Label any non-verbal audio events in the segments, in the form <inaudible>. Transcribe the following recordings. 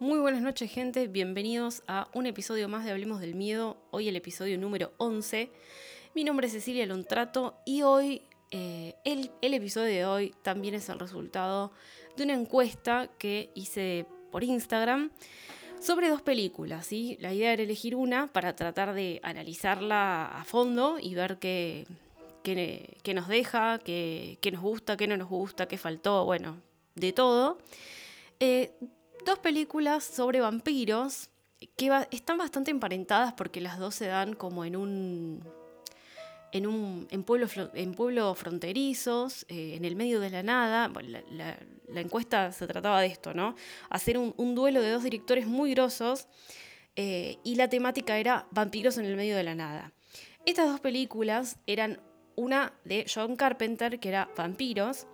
Muy buenas noches gente, bienvenidos a un episodio más de Hablemos del Miedo, hoy el episodio número 11. Mi nombre es Cecilia Lontrato y hoy, eh, el, el episodio de hoy también es el resultado de una encuesta que hice por Instagram sobre dos películas. ¿sí? La idea era elegir una para tratar de analizarla a fondo y ver qué, qué, nos deja, qué, qué, nos gusta, qué no nos gusta, qué faltó, bueno, de todo. Eh, dos películas sobre vampiros que están bastante emparentadas porque las dos se dan como en un en, un, en, pueblos, en pueblos fronterizos, eh, en el medio de la nada. la, encuesta se trataba de esto, ¿no? Hacer un, duelo de dos directores muy grosos eh, y la temática era vampiros en el medio de la nada. Estas dos películas eran una de John Carpenter, que era Vampiros,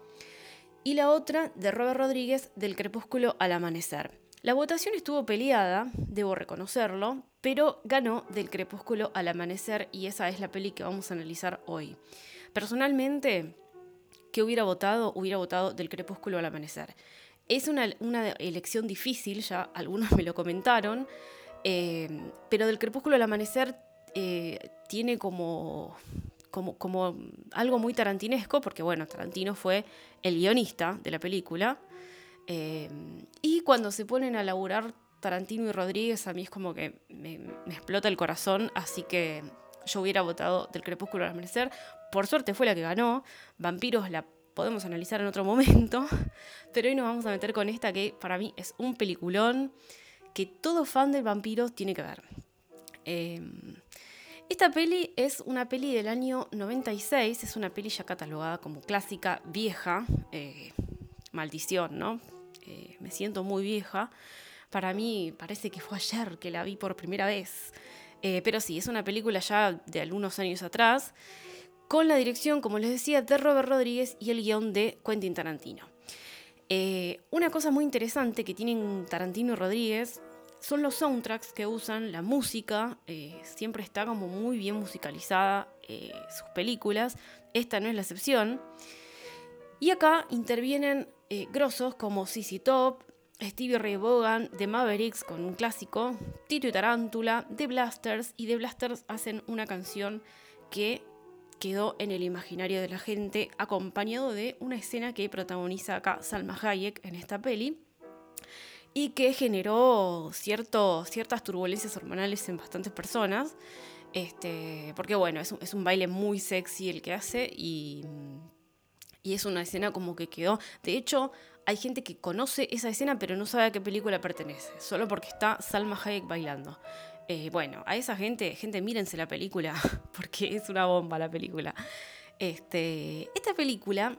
y la otra de Robert Rodríguez, del crepúsculo al amanecer. La votación estuvo peleada, debo reconocerlo, pero ganó del crepúsculo al amanecer y esa es la peli que vamos a analizar hoy. Personalmente, ¿qué hubiera votado? Hubiera votado del crepúsculo al amanecer. Es una, elección difícil, ya algunos <laughs> me lo comentaron, eh, pero del crepúsculo al amanecer eh, tiene como como, algo muy tarantinesco, porque bueno, Tarantino fue el guionista de la película. Eh, y cuando se ponen a laburar Tarantino y Rodríguez, a mí es como que me, explota el corazón, así que yo hubiera votado del Crepúsculo al Amanecer. Por suerte fue la que ganó. Vampiros la podemos analizar en otro momento, <laughs> pero hoy nos vamos a meter con esta que para mí es un peliculón que todo fan de vampiros tiene que ver. Eh, esta peli es una peli del año 96, es una peli ya catalogada como clásica, vieja, eh, maldición, ¿no? Eh, me siento muy vieja. Para mí parece que fue ayer que la vi por primera vez. Eh, pero sí, es una película ya de algunos años atrás, con la dirección, como les decía, de Robert Rodríguez y el guion de Quentin Tarantino. una cosa muy interesante que tienen Tarantino y Rodríguez son los soundtracks que usan, la música, eh, siempre está como muy bien musicalizada eh, sus películas, esta no es la excepción. Y acá intervienen eh, grosos como CC Top, Stevie Ray Vaughan, The Mavericks con un clásico, Tito y Tarántula, The Blasters, y The Blasters hacen una canción que quedó en el imaginario de la gente, acompañado de una escena que protagoniza acá Salma Hayek en esta peli y que generó cierto, ciertas turbulencias hormonales en bastantes personas. Este, porque bueno, es un, es un baile muy sexy el que hace y, y, es una escena como que quedó. De hecho, hay gente que conoce esa escena pero no sabe a qué película pertenece, solo porque está Salma Hayek bailando. Eh, bueno, a esa gente, gente, mírense la película, <laughs> porque es una bomba la película. Este, esta película,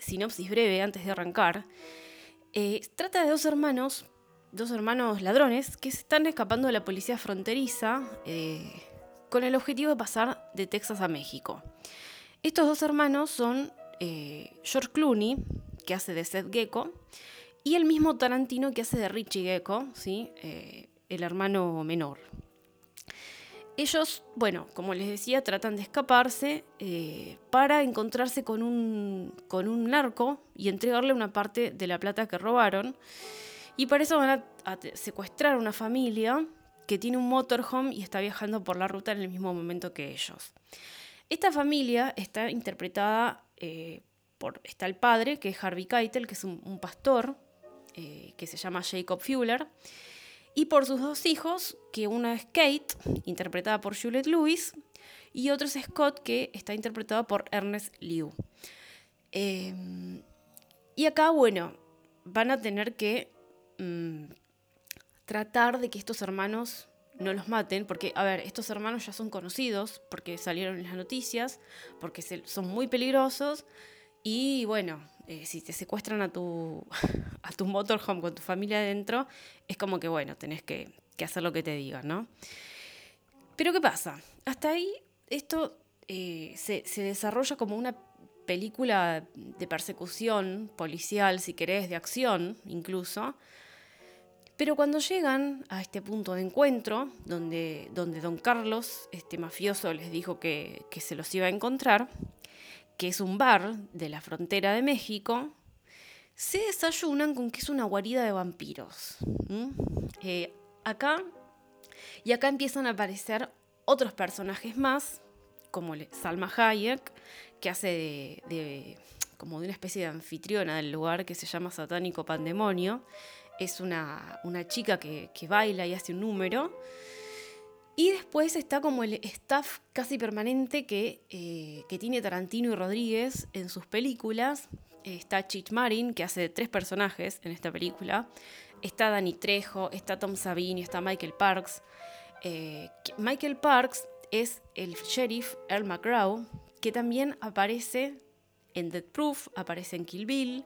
sinopsis breve antes de arrancar, eh, trata de dos hermanos, dos hermanos ladrones, que se están escapando de la policía fronteriza eh, con el objetivo de pasar de Texas a México. Estos dos hermanos son eh, George Clooney, que hace de Seth Gecko, y el mismo Tarantino que hace de Richie Gecko, ¿sí? el hermano menor. Ellos, bueno, como les decía, tratan de escaparse eh, para encontrarse con un, con un narco y entregarle una parte de la plata que robaron. Y para eso van a, secuestrar a una familia que tiene un motorhome y está viajando por la ruta en el mismo momento que ellos. Esta familia está interpretada eh, por, está el padre, que es Harvey Keitel, que es un, pastor, eh, que se llama Jacob Fuller, y por sus dos hijos, que una es Kate, interpretada por Juliette Lewis, y otro es Scott, que está interpretado por Ernest Liu. Em, y acá, bueno, van a tener que mm, tratar de que estos hermanos no los maten, porque, a ver, estos hermanos ya son conocidos, porque salieron en las noticias, porque son muy peligrosos, y bueno, eh, si te secuestran a tu, <laughs> a tu motorhome con tu familia adentro, es como que, bueno, tenés que, hacer lo que te digan, ¿no? Pero ¿qué pasa? Hasta ahí esto eh, se, desarrolla como una película de persecución policial, si querés, de acción incluso. Pero cuando llegan a este punto de encuentro, donde, donde don Carlos, este mafioso, les dijo que, que se los iba a encontrar, que es un bar de la frontera de México, se desayunan con que es una guarida de vampiros. Eh, acá, y acá empiezan a aparecer otros personajes más, como Salma Hayek, que hace de, como de una especie de anfitriona del lugar que se llama Satánico Pandemonio. Es una, chica que, baila y hace un número. Y después está como el staff casi permanente que, eh, que tiene Tarantino y Rodríguez en sus películas, está Chich Marin, que hace tres personajes en esta película. Está Danny Trejo, está Tom Savini, está Michael Parks. Eh, Michael Parks es el sheriff Earl McGraw, que también aparece en Dead Proof, aparece en Kill Bill.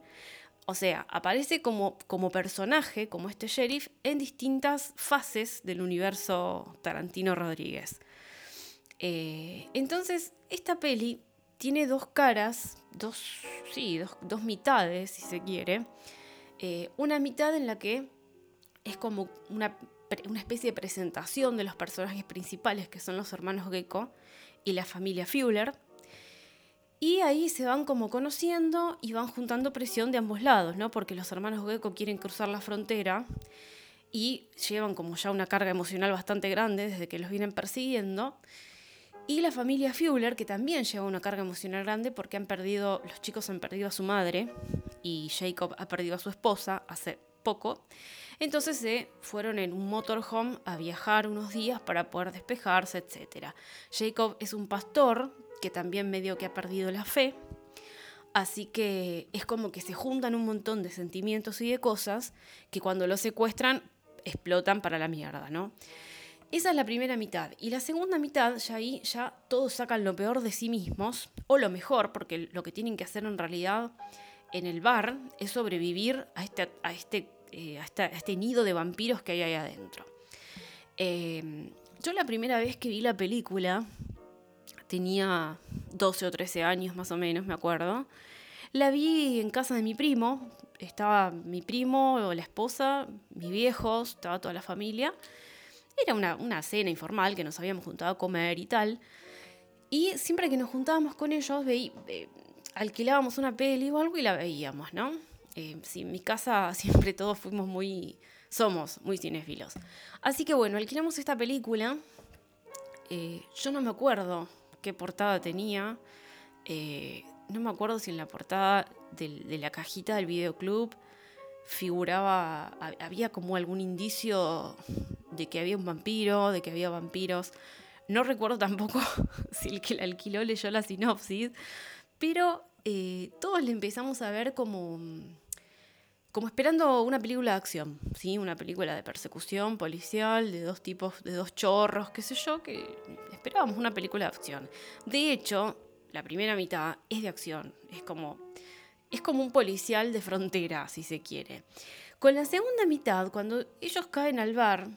O sea, aparece como, como personaje, como este sheriff, en distintas fases del universo Tarantino Rodríguez. Eh, entonces, esta peli tiene dos caras, dos, sí, dos, mitades, si se quiere. Eh, una mitad en la que es como una, especie de presentación de los personajes principales, que son los hermanos Gecko y la familia Fuller. Y ahí se van como conociendo y van juntando presión de ambos lados, ¿no? Porque los hermanos Gecko quieren cruzar la frontera y llevan como ya una carga emocional bastante grande desde que los vienen persiguiendo. Y la familia Fuller, que también lleva una carga emocional grande porque han perdido, los chicos han perdido a su madre y Jacob ha perdido a su esposa hace poco. Entonces se fueron en un motorhome a viajar unos días para poder despejarse, etc. Jacob es un pastor que también medio que ha perdido la fe. Así que es como que se juntan un montón de sentimientos y de cosas que cuando lo secuestran explotan para la mierda, ¿no? Esa es la primera mitad. Y la segunda mitad, ya ahí ya todos sacan lo peor de sí mismos, o lo mejor, porque lo que tienen que hacer en realidad en el bar es sobrevivir a este, a este, eh, este nido de vampiros que hay ahí adentro. Em, yo la primera vez que vi la película tenía 12 o 13 años más o menos, me acuerdo. La vi en casa de mi primo, estaba mi primo, la esposa, mis viejos, estaba toda la familia. Era una, cena informal que nos habíamos juntado a comer y tal. Y siempre que nos juntábamos con ellos, eh, alquilábamos una peli o algo y la veíamos, ¿no? Eh, en mi casa <laughs> siempre todos fuimos muy, somos muy cinéfilos. Así que bueno, alquilamos esta película. Eh, yo no me acuerdo qué portada tenía. no me acuerdo si en la portada de la cajita del videoclub figuraba, había como algún indicio de que había un vampiro, de que había vampiros. No recuerdo tampoco <laughs> si el que la alquiló leyó la sinopsis, pero eh, todos le empezamos a ver como, como esperando una película de acción, ¿sí? una película de persecución policial, de dos tipos, de dos chorros, qué sé yo, que esperábamos una película de acción. De hecho, la primera mitad es de acción, es como, es como un policial de frontera, si se quiere. Con la segunda mitad, cuando ellos caen al bar,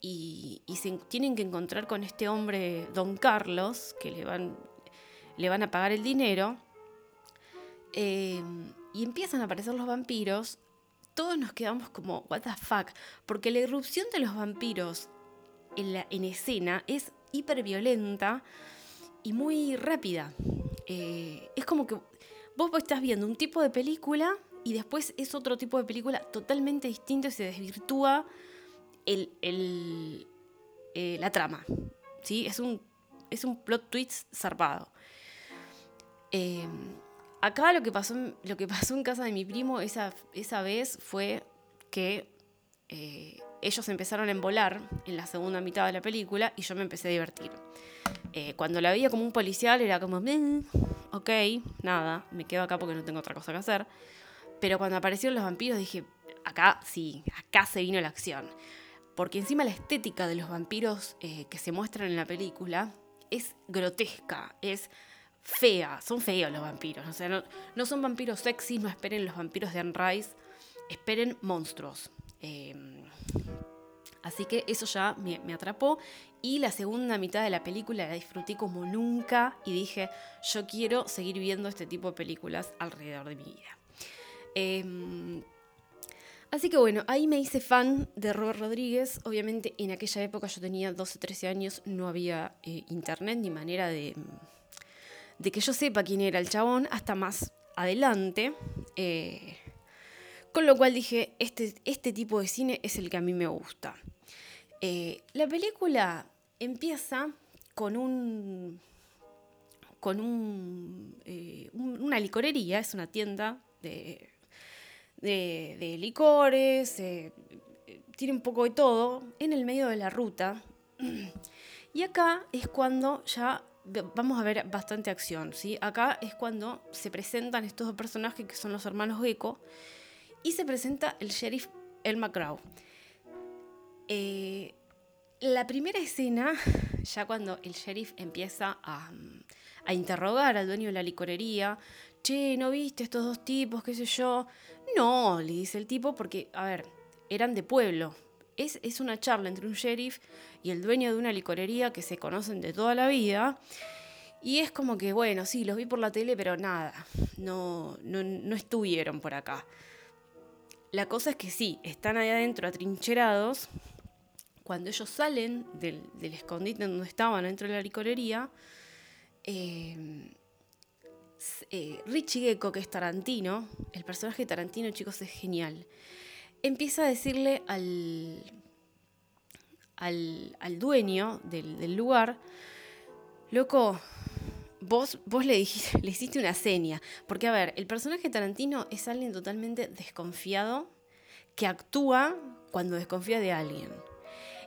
y, se tienen que encontrar con este hombre, don Carlos, que le van, le van a pagar el dinero, eh, y empiezan a aparecer los vampiros, todos nos quedamos como, what the fuck, porque la irrupción de los vampiros en, la, en escena es hiperviolenta y muy rápida. Eh, es como que vos estás viendo un tipo de película y después es otro tipo de película totalmente distinto y se desvirtúa el, eh, la trama. ¿sí? Es, un, es un plot twist zarpado. Em, acá lo que, pasó, lo que <laughs> pasó en casa de mi primo esa, esa vez fue que eh, ellos empezaron a embolar en la segunda mitad de la película y yo me empecé a divertir. Eh, cuando la veía como un policial era como, ok, nada, me quedo acá porque no tengo otra cosa que hacer. Pero cuando aparecieron los vampiros dije, acá sí, acá se vino la acción porque encima la estética de los vampiros eh, que se muestran en la película es grotesca, es fea, son feos los vampiros, o sea, no, son vampiros sexy, no esperen los vampiros de Anne Rice, esperen monstruos. Em, así que eso ya me, atrapó y la segunda mitad de la película la disfruté como nunca y dije, yo quiero seguir viendo este tipo de películas alrededor de mi vida. Em, Así que bueno, ahí me hice fan de Robert Rodríguez. Obviamente en aquella época yo tenía 12, 13 años, no había eh, internet ni manera de, de, que yo sepa quién era el chabón hasta más adelante. Eh, Con lo cual dije, este, este tipo de cine es el que a mí me gusta. Eh, la película empieza con un. con un, eh, una licorería, es una tienda de, de, licores, tiene un poco de todo, en el medio de la ruta. <clears throat> Y acá es cuando ya vamos a ver bastante acción, ¿sí? Acá es cuando se presentan estos dos personajes que son los hermanos Gecko y se presenta el sheriff El McGraw. Eh, la primera escena, <laughs> ya cuando el sheriff empieza a, a, interrogar al dueño de la licorería, che, ¿no viste estos dos tipos, qué sé yo? No, le dice el tipo, porque, a ver, eran de pueblo. Es, es una charla entre un sheriff y el dueño de una licorería que se conocen de toda la vida. Y es como que, bueno, sí, los vi por la tele, pero nada, no, no, no estuvieron por acá. La cosa es que sí, están ahí adentro atrincherados. Cuando ellos salen del, escondite donde estaban dentro de la licorería, eh, eh, Richie Gecko, que es Tarantino, el personaje de Tarantino, chicos, es genial. Empieza a decirle al, al, dueño del, lugar, loco, vos, vos le, dijiste, <laughs> le hiciste una seña. Porque, a ver, el personaje Tarantino es alguien totalmente desconfiado que actúa cuando desconfía de alguien.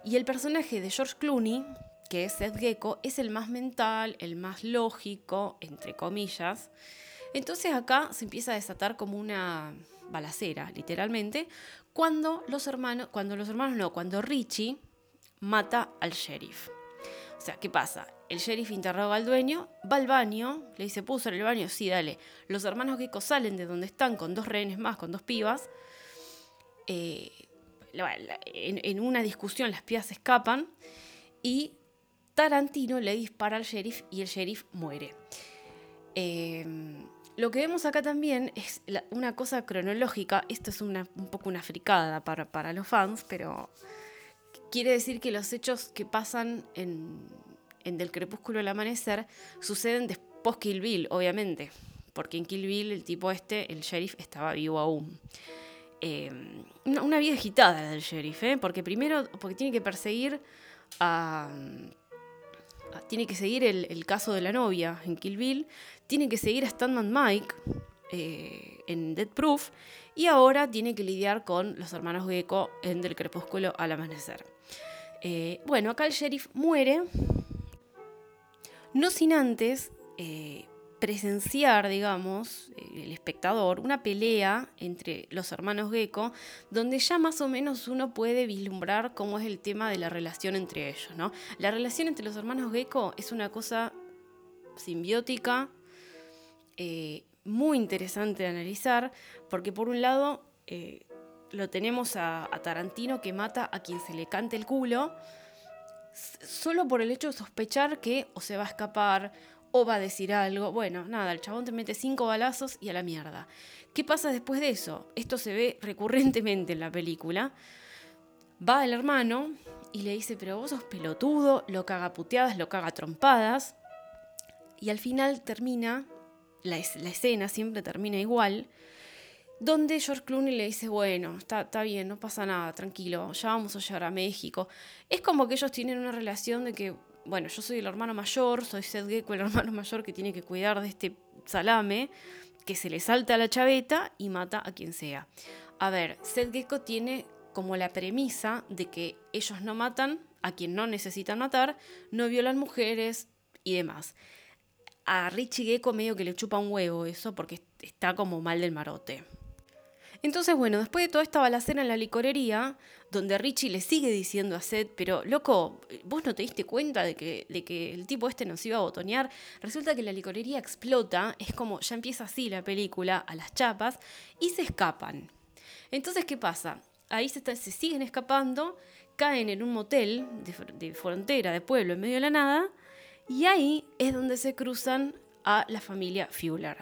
Y el personaje de George Clooney, que es Seth Gecko, es el más mental, el más lógico, entre comillas. Entonces acá se empieza a desatar como una balacera, literalmente, cuando los hermanos, cuando los hermanos no, cuando Richie mata al sheriff. O sea, ¿qué pasa? El sheriff interroga al dueño, va al baño, le dice, ¿puso en el baño? Sí, dale. Los hermanos Gecko salen de donde están con dos rehenes más, con dos pibas. Eh, en, una discusión las pibas escapan y Tarantino le dispara al sheriff y el sheriff muere. Eh, lo que vemos acá también es una cosa cronológica. Esto es un poco una fricada para, para los fans, pero quiere decir que los hechos que pasan en, Del Crepúsculo al Amanecer suceden después Kill Bill, obviamente. Porque en Kill Bill el tipo este, el sheriff, estaba vivo aún. Eh, una, vida agitada del sheriff, ¿eh? porque primero, porque tiene que perseguir tiene que seguir el, caso de la novia en Kill Bill, tiene que seguir a Standman Mike eh, en Dead Proof y ahora tiene que lidiar con los hermanos Gecko en Del Crepúsculo al Amanecer. Eh, bueno, acá el sheriff muere, no sin antes eh, presenciar, digamos, el espectador, una pelea entre los hermanos Gecko, donde ya más o menos uno puede vislumbrar cómo es el tema de la relación entre ellos, ¿no? La relación entre los hermanos Gecko es una cosa simbiótica, eh, muy interesante de analizar, porque por un lado lo tenemos a, Tarantino que mata a quien se le cante el culo, solo por el hecho de sospechar que o se va a escapar o va a decir algo. Bueno, nada, el chabón te mete cinco balazos y a la mierda. ¿Qué pasa después de eso? Esto se ve recurrentemente en la película. Va el hermano y le dice, pero vos sos pelotudo, lo caga puteadas, lo caga trompadas. Y al final termina, la, escena siempre termina igual, donde George Clooney le dice, bueno, está, está, bien, no pasa nada, tranquilo, ya vamos a llegar a México. Es como que ellos tienen una relación de que, bueno, yo soy el hermano mayor, soy Seth Gecko, el <laughs> hermano mayor que tiene que cuidar de este salame, que se le salta a la chaveta y mata a quien sea. A ver, Seth Gecko tiene como la premisa de que ellos no matan a quien no necesitan matar, no violan mujeres y demás. A Richie Gecko medio que le chupa un huevo eso porque está como mal del marote. Entonces, bueno, después de toda esta balacera en la licorería, donde Richie le sigue diciendo a Seth, pero loco, vos no te diste cuenta de que, de que el tipo este nos iba a botonear, resulta que la licorería explota, es como ya empieza así la película, a las chapas, y se escapan. Entonces, ¿qué pasa? Ahí se, se siguen escapando, caen en un motel de, de frontera, de pueblo, en medio de la nada, y ahí es donde se cruzan a la familia Fuller.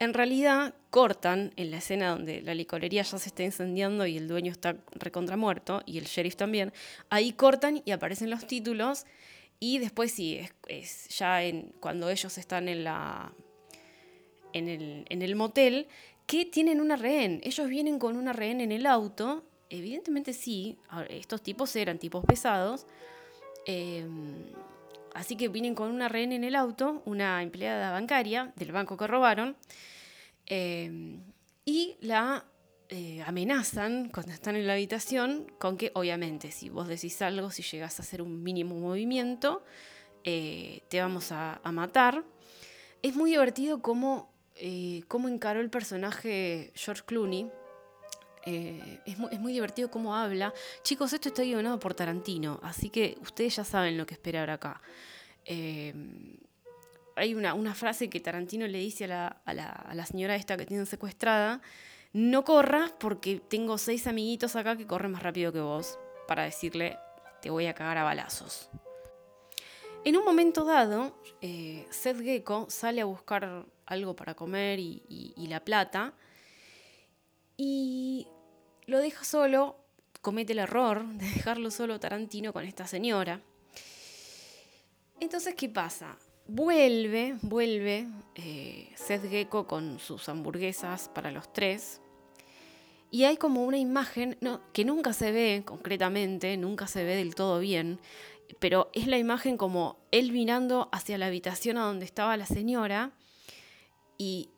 En realidad cortan en la escena donde la licorería ya se está incendiando y el dueño está recontra muerto y el sheriff también. Ahí cortan y aparecen los títulos y después sí, es, ya cuando ellos están en el motel que tienen una rehén. Ellos vienen con una rehén en el auto. Evidentemente sí, estos tipos eran tipos pesados. Em, así que vienen con una rehén en el auto, una empleada bancaria del banco que robaron. Em, y la eh, amenazan cuando están en la habitación con que obviamente si vos decís algo, si llegas a hacer un mínimo movimiento, eh, te vamos a, matar. Es muy divertido cómo, eh, cómo, encaró el personaje George Clooney. Es muy, es, muy, divertido cómo habla. Chicos, esto está guionado por Tarantino, así que ustedes ya saben lo que esperar acá. hay una, frase que Tarantino le dice a la, señora esta que tienen secuestrada, no corras porque tengo seis amiguitos acá que corren más rápido que vos para decirle, te voy a cagar a balazos. En un momento dado, eh, Seth Gecko sale a buscar algo para comer y, la plata y lo deja solo, comete el error <laughs> de dejarlo solo Tarantino con esta señora. Entonces, ¿qué pasa? Vuelve, vuelve eh, Seth Gecko con sus hamburguesas para los tres y hay como una imagen que nunca se ve concretamente, nunca se ve del todo bien, pero es la imagen como él mirando hacia la habitación a donde estaba la señora y,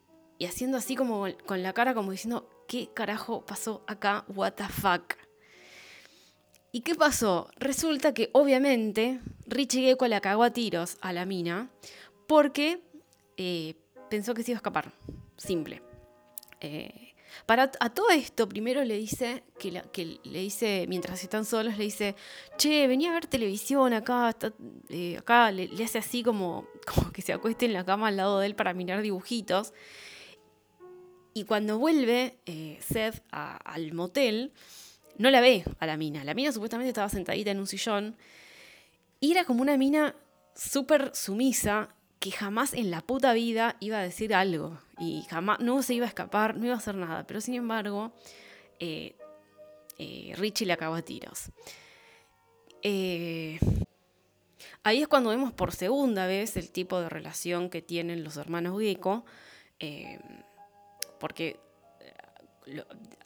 haciendo así como con la cara como diciendo, ¿qué carajo pasó acá? What the fuck? ¿Y qué pasó? Resulta que obviamente Richie Gecko la cagó a tiros a la mina porque eh, pensó que se iba a escapar. Simple. Eh, para a todo esto, primero le dice, que, le dice, mientras están solos, le dice, che, venía a ver televisión acá, eh, acá le, hace así como, <laughs> como que se acueste en la cama al lado de él para mirar dibujitos. Y cuando vuelve eh, Seth al motel, no la ve a la mina. La mina supuestamente estaba sentadita en un sillón. Y era como una mina súper sumisa, que jamás en la puta vida iba a decir algo y jamás no se iba a escapar, no iba a hacer nada. Pero sin embargo, eh, eh, Richie le acabó a tiros. Ahí es cuando vemos por segunda vez el tipo de relación que tienen los hermanos Gecko, porque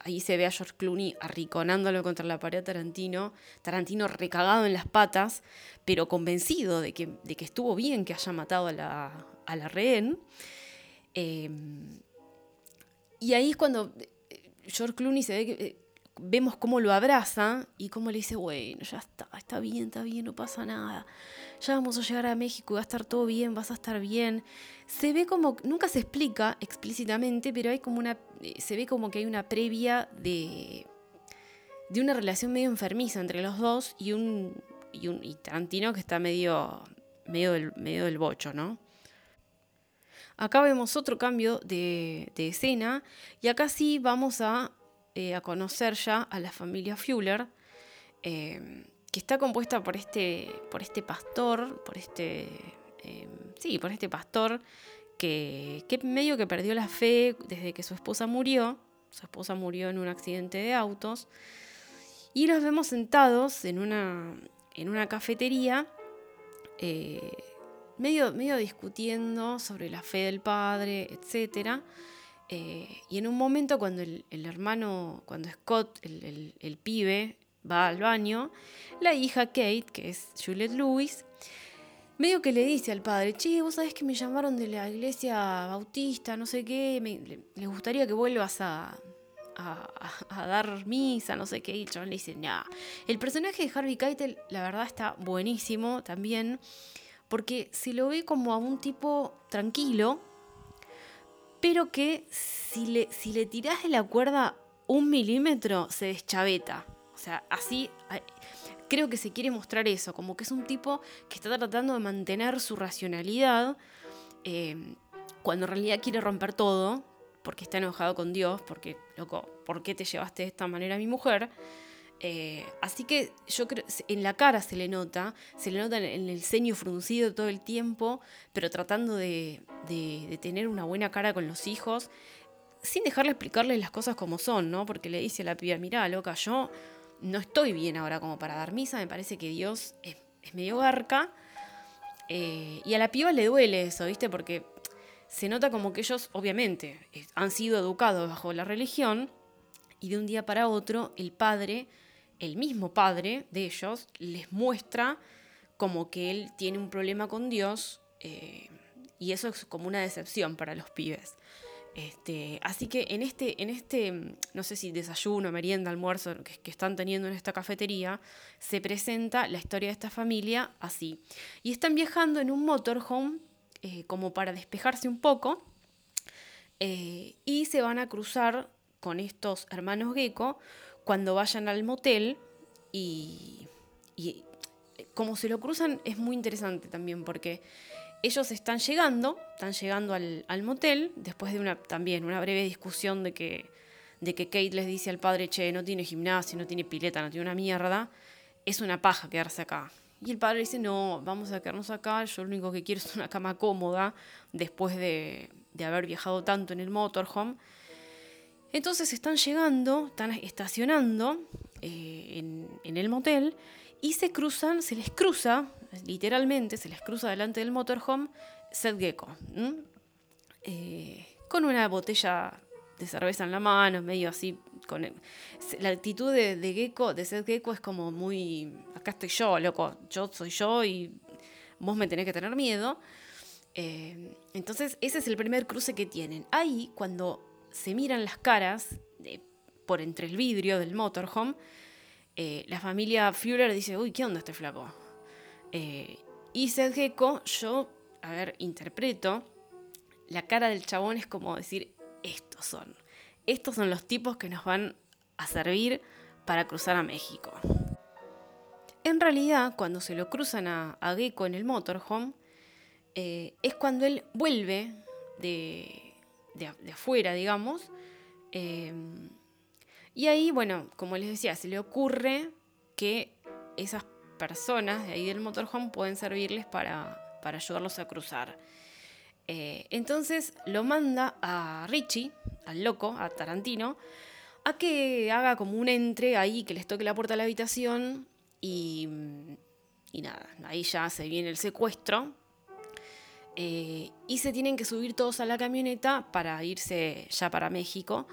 ahí se ve a George Clooney arriconándolo contra la pared Tarantino, Tarantino recagado en las patas, pero convencido de que, de que estuvo bien que haya matado a la, a la rehén. Em, y ahí es cuando eh, George Clooney se ve que eh, vemos cómo lo abraza y cómo le dice, bueno, ya está, está bien, está bien, no pasa nada. Ya vamos a llegar a México y va a estar todo bien, vas a estar bien. Se ve como, nunca se explica explícitamente, pero hay como una, eh, se ve como que hay una previa de, de una relación medio enfermiza entre los dos y un, y un y Tarantino que está medio, medio, del, medio del bocho, ¿no? Acá vemos otro cambio de, escena y acá sí vamos a, eh, a, conocer ya a la familia Fuller, eh, que está compuesta por este, por este pastor, por este, eh, sí, por este pastor que, que medio que perdió la fe desde que su esposa murió. Su esposa murió en un accidente de autos. Y los vemos sentados en una, en una cafetería medio, medio discutiendo sobre la fe del padre, etc. Eh, y en un momento cuando el, hermano, cuando Scott, el, pibe, va al baño, la hija Kate, que es Juliette Lewis, medio que le dice al padre, che, vos sabés que me llamaron de la iglesia bautista, no sé qué, me, le, gustaría que vuelvas a, a, dar misa, no sé qué, y el le dice, nah. El personaje de Harvey Keitel, la verdad, está buenísimo también porque se lo ve como a un tipo tranquilo, pero que si le, si le tirás de la cuerda un milímetro se deschaveta. O sea, así creo que se quiere mostrar eso, como que es un tipo que está tratando de mantener su racionalidad eh, cuando en realidad quiere romper todo, porque está enojado con Dios, porque, loco, ¿por qué te llevaste de esta manera a mi mujer? Eh, así que yo creo, en la cara se le nota, se le nota en el ceño fruncido todo el tiempo, pero tratando de, tener una buena cara con los hijos, sin dejarle explicarles las cosas como son, ¿no? Porque le dice a la piba, mira, loca, yo no estoy bien ahora como para dar misa, me parece que Dios es, medio garca. Eh, y a la piba le duele eso, ¿viste? Porque se nota como que ellos, obviamente, han sido educados bajo la religión y de un día para otro el padre, el mismo padre de ellos, les muestra como que él tiene un problema con Dios eh, y eso es como una decepción para los pibes. Este, así que en este, en este, no sé si desayuno, merienda, almuerzo que, están teniendo en esta cafetería, se presenta la historia de esta familia así. Y están viajando en un motorhome eh, como para despejarse un poco eh, y se van a cruzar con estos hermanos Gecko cuando vayan al motel y, y como se lo cruzan es muy interesante también porque ellos están llegando, están llegando al, motel, después de una también una breve discusión de que, de que Kate les dice al padre, che, no tiene gimnasio, no tiene pileta, no tiene una mierda, es una paja quedarse acá. Y el padre dice, no, vamos a quedarnos acá, yo lo único que quiero es una cama cómoda después de, haber viajado tanto en el motorhome. Entonces están llegando, están estacionando eh, en, el motel y se cruzan, se les cruza literalmente se les cruza delante del motorhome Seth Gecko, eh, con una botella de cerveza en la mano, medio así. La actitud de, de, Gecko, de Seth Gecko es como muy, acá estoy yo, loco, yo soy yo y vos me tenés que tener miedo. Eh, entonces ese es el primer cruce que tienen. Ahí, cuando se miran las caras por entre el vidrio del motorhome, eh, la familia Führer dice, uy, ¿qué onda este flaco? Eh, y Seth Gecko, yo, a ver, interpreto, la cara del chabón es como decir, estos son, estos son los tipos que nos van a servir para cruzar a México. En realidad, cuando se lo cruzan a, Gecko en el motorhome, eh, es cuando él vuelve de, de, afuera, digamos. Eh, y ahí, bueno, como les decía, se le ocurre que esas personas de ahí del motorhome pueden servirles para, ayudarlos a cruzar. Eh, entonces lo manda a Richie, al loco, a Tarantino, a que haga como un entre ahí, que les toque la puerta de la habitación y, y nada, ahí ya se viene el secuestro. Eh, y se tienen que subir todos a la camioneta para irse ya para México.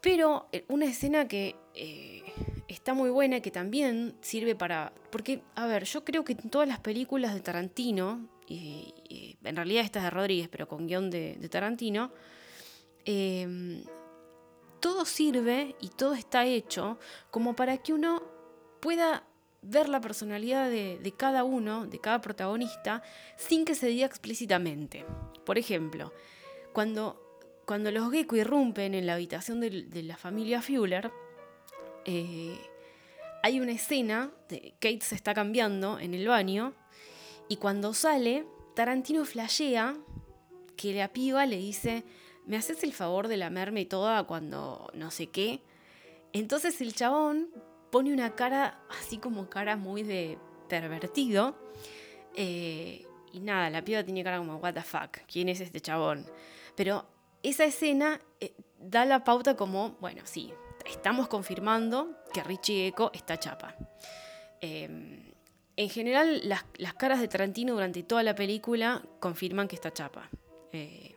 Pero eh, una escena que está muy buena, que también sirve para... Porque, a ver, yo creo que en todas las películas de Tarantino, y, en realidad esta es de Rodríguez, pero con guion de, Tarantino, em, todo sirve y todo está hecho como para que uno pueda ver la personalidad de, cada uno, de cada protagonista, sin que se diga explícitamente. Por ejemplo, cuando, cuando los Gecko irrumpen en la habitación de, de la familia Fuller, eh, hay una escena, de Kate se está cambiando en el baño y cuando sale, Tarantino flashea que la piba le dice, ¿me haces el favor de lamerme toda cuando no sé qué? Entonces el chabón pone una cara así como cara muy de pervertido. Eh, y nada, la piba tiene cara como, what the fuck, ¿quién es este chabón? Pero esa escena eh, da la pauta como, bueno, sí, estamos confirmando que Richie Eco está chapa. Em, en general, las, caras de Tarantino durante toda la película confirman que está chapa. Eh,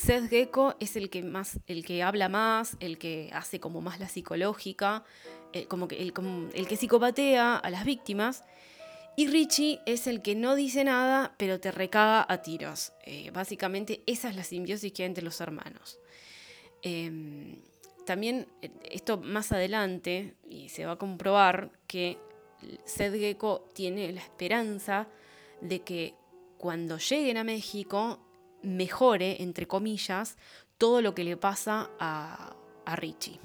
Seth Gecko es el que más, el que habla más, el que hace como más la psicológica, eh, como que el, el, que psicopatea a las víctimas. Y Richie es el que no dice nada, pero te recaga a tiros. Eh, básicamente esa es la simbiosis que hay entre los hermanos. Em, también eh, esto más adelante, y se va a comprobar que Seth Gecko tiene la esperanza de que cuando lleguen a México mejore, entre comillas, todo lo que le pasa a, Richie.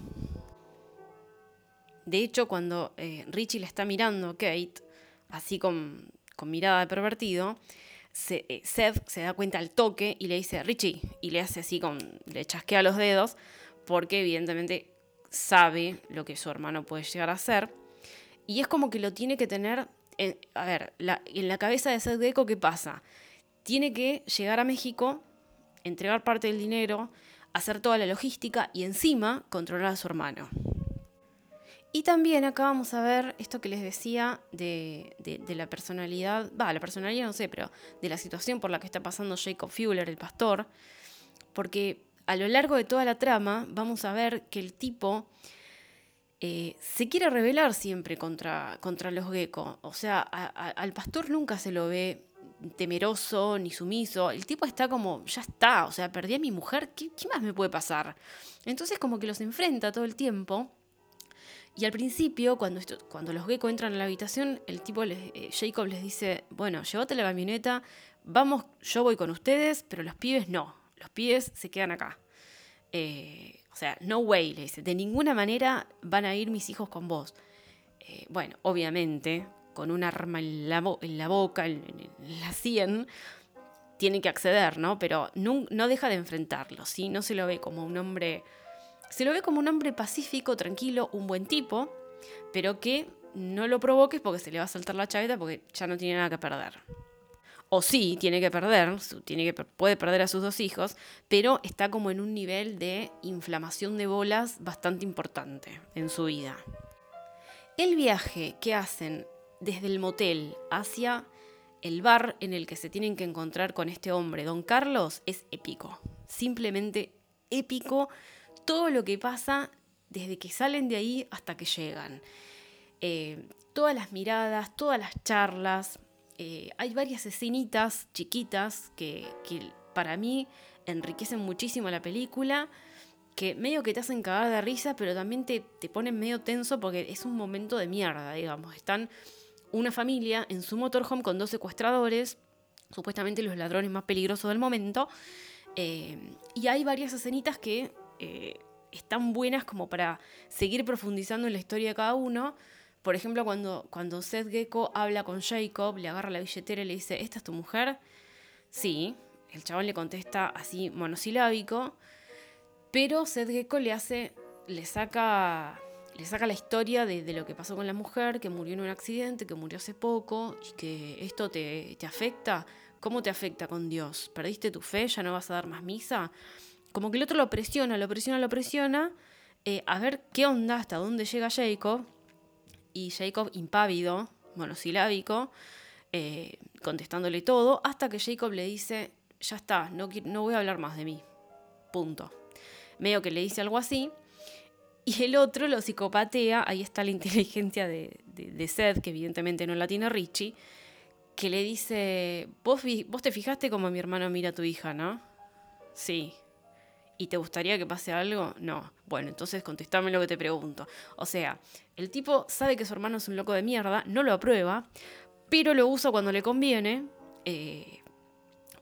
De hecho, cuando eh, Richie le está mirando a Kate, así con, mirada de pervertido, eh, Seth se da cuenta al toque y le dice, Richie, y le hace así con, le chasquea los dedos, porque evidentemente sabe lo que su hermano puede llegar a hacer. Y es como que lo tiene que tener, en, a ver, en la cabeza de Seth Gecko, ¿qué pasa? Tiene que llegar a México, entregar parte del dinero, hacer toda la logística y encima controlar a su hermano. Y también acá vamos a ver esto que les decía de, la personalidad, va, la personalidad no sé, pero de la situación por la que está pasando Jacob Fuller, el pastor, porque a lo largo de toda la trama vamos a ver que el tipo eh, se quiere rebelar siempre contra, contra los geckos. O sea, al pastor nunca se lo ve temeroso ni sumiso. El tipo está como, ya está, o sea, perdí a mi mujer, ¿qué, más me puede pasar? Entonces como que los enfrenta todo el tiempo y al principio, cuando, cuando los geckos entran a la habitación, el tipo, eh, Jacob les dice, bueno, llévate la camioneta, vamos, yo voy con ustedes, pero los pibes no, los pibes se quedan acá. Eh, o sea, no way, le dice, de ninguna manera van a ir mis hijos con vos. Eh, bueno, obviamente, con un arma en la, boca, en, la sien, tiene que acceder, ¿no? Pero no, no deja de enfrentarlo, ¿sí? No se lo ve como un hombre se lo ve como un hombre pacífico, tranquilo, un buen tipo, pero que no lo provoques porque se le va a saltar la chaveta porque ya no tiene nada que perder. O sí, tiene que perder, tiene que, puede perder a sus dos hijos, pero está como en un nivel de inflamación de bolas bastante importante en su vida. El viaje que hacen desde el motel hacia el bar en el que se tienen que encontrar con este hombre, don Carlos, es épico. Simplemente épico todo lo que pasa desde que salen de ahí hasta que llegan. Eh, todas las miradas, todas las charlas. Eh, hay varias escenitas chiquitas que, para mí enriquecen muchísimo la película, que medio que te hacen cagar de risa, pero también te, te ponen medio tenso porque es un momento de mierda, digamos. Están una familia en su motorhome con dos secuestradores, supuestamente los ladrones más peligrosos del momento, eh, y hay varias escenitas que eh, están buenas como para seguir profundizando en la historia de cada uno. Por ejemplo, cuando, cuando Seth Gecko habla con Jacob, le agarra la billetera y le dice, ¿esta es tu mujer? Sí, el chabón le contesta así monosilábico, pero Seth Gecko le hace, le saca, le saca la historia de, lo que pasó con la mujer, que murió en un accidente, que murió hace poco, y que esto te, te afecta. ¿Cómo te afecta con Dios? ¿Perdiste tu fe? ¿Ya no vas a dar más misa? como que el otro lo presiona, lo presiona, lo presiona, eh, a ver qué onda, hasta dónde llega Jacob. Y Jacob, impávido, monosilábico, eh, contestándole todo, hasta que Jacob le dice, ya está, no, no voy a hablar más de mí. Punto. Medio que le dice algo así. Y el otro lo psicopatea, ahí está la <laughs> inteligencia de, de, Seth, que evidentemente no la tiene Richie, que le dice, vos, vos te fijaste como mi hermano mira a tu hija, ¿no? Sí, ¿Y te gustaría que pase algo? No. Bueno, entonces contestame lo que te pregunto. O sea, el tipo sabe que su hermano es un loco de mierda, no lo aprueba, pero lo usa cuando le conviene. Eh,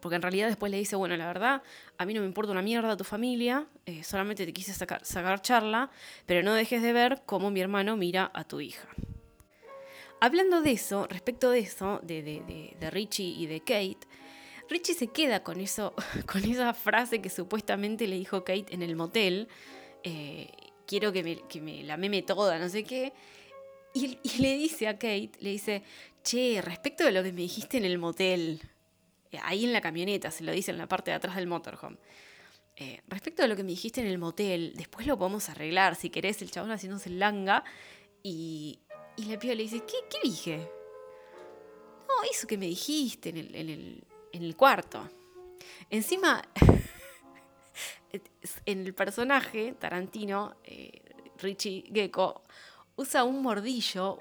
porque en realidad después le dice, bueno, la verdad, a mí no me importa una mierda tu familia, eh, solamente te quise sacar, sacar charla, pero no dejes de ver cómo mi hermano mira a tu hija. Hablando de eso, respecto de eso, de, de, de Richie y de Kate, Richie se queda con, eso, <laughs> con esa frase que supuestamente le dijo Kate en el motel. Eh, quiero que me, la meme toda, no sé qué. Y, le dice a Kate, le dice, che, respecto de lo que me dijiste en el motel, ahí en la camioneta, se lo dice en la parte de atrás del motorhome. Eh, respecto de lo que me dijiste en el motel, después lo podemos arreglar, si querés, el chabón haciéndose el langa. Y, la piba le dice, ¿qué, dije? No, eso que me dijiste en el, cuarto. Encima, <laughs> en el personaje, Tarantino, eh, Richie Gecko, usa un mordillo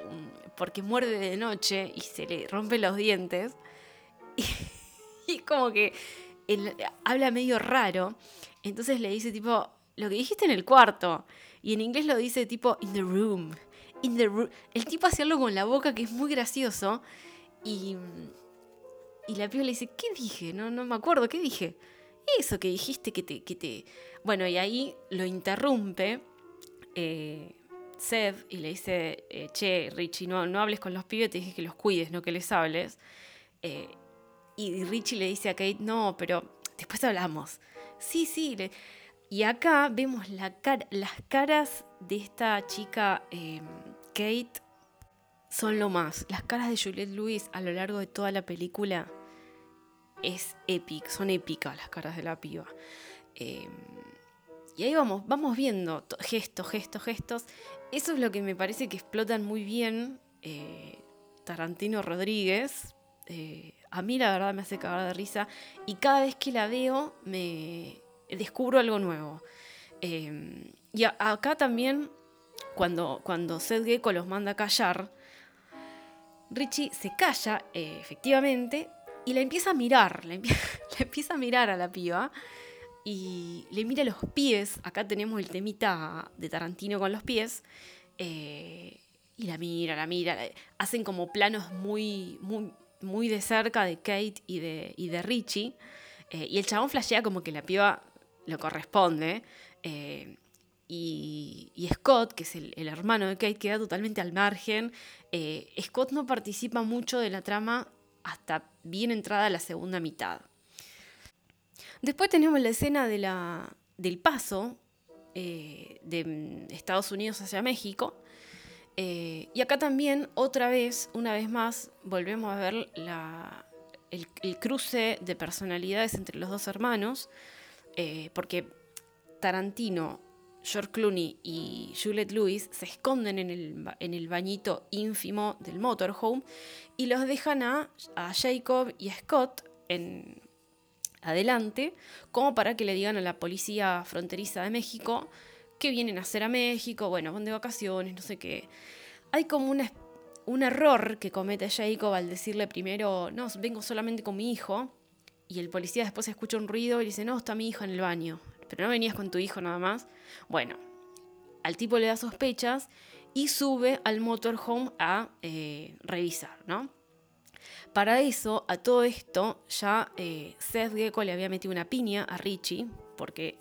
porque muerde de noche y se le rompen los dientes. Y, como que él habla medio raro. Entonces le dice tipo, lo que dijiste en el cuarto. Y en inglés lo dice tipo, in the room. In the room. El tipo hace algo con la boca que es muy gracioso. Y y la piba le dice, ¿qué dije? No, no me acuerdo, ¿qué dije? Eso que dijiste que te... Que te... Bueno, y ahí lo interrumpe eh, Seth y le dice, eh, che, Richie, no, no hables con los pibes, te dije que los cuides, no que les hables. Eh, y Richie le dice a Kate, no, pero después hablamos. Sí, sí. Y acá vemos la las caras de esta chica Kate son lo más. Las caras de Juliette Lewis a lo largo de toda la película es épica, son épicas las caras de la piba. Em, y ahí vamos, vamos viendo gestos, gestos, gestos. Eso es lo que me parece que explotan muy bien eh, Tarantino Rodríguez. Eh, a mí la verdad me hace cagar de risa y cada vez que la veo me descubro algo nuevo. Em, y acá también, cuando, cuando Seth Gecko los manda a callar, Richie se calla, efectivamente, y la empieza a mirar, le <laughs> empieza a mirar a la piba y le mira los pies. Acá tenemos el temita de Tarantino con los pies. Eh, y la mira, la mira. Hacen como planos muy, muy de cerca de Kate y de, de Richie. Eh, y el chabón flashea como que la piba lo corresponde. Eh, y, Scott, que es el, hermano de Kate, queda totalmente al margen. Scott no participa mucho de la trama hasta bien entrada la segunda mitad. Después tenemos la escena del paso eh, de Estados Unidos hacia México. Eh, y acá también, otra vez, una vez más, volvemos a ver el, cruce de personalidades entre los dos hermanos, eh, porque Tarantino, George Clooney y Juliette Lewis se esconden en el, en el bañito ínfimo del motorhome y los dejan a, a Jacob y a Scott en, adelante, como para que le digan a la policía fronteriza de México que vienen a hacer a México, bueno, van de vacaciones, no sé qué. Hay como un error que comete Jacob al decirle primero, no, vengo solamente con mi hijo, y el policía después escucha un ruido y dice, no, está mi hijo en el baño, pero no venías con tu hijo nada más. Bueno, al tipo le da sospechas y sube al motorhome a eh, revisar, ¿no? Para eso, a todo esto, ya eh, Seth Gecko le había metido una piña a Richie, porque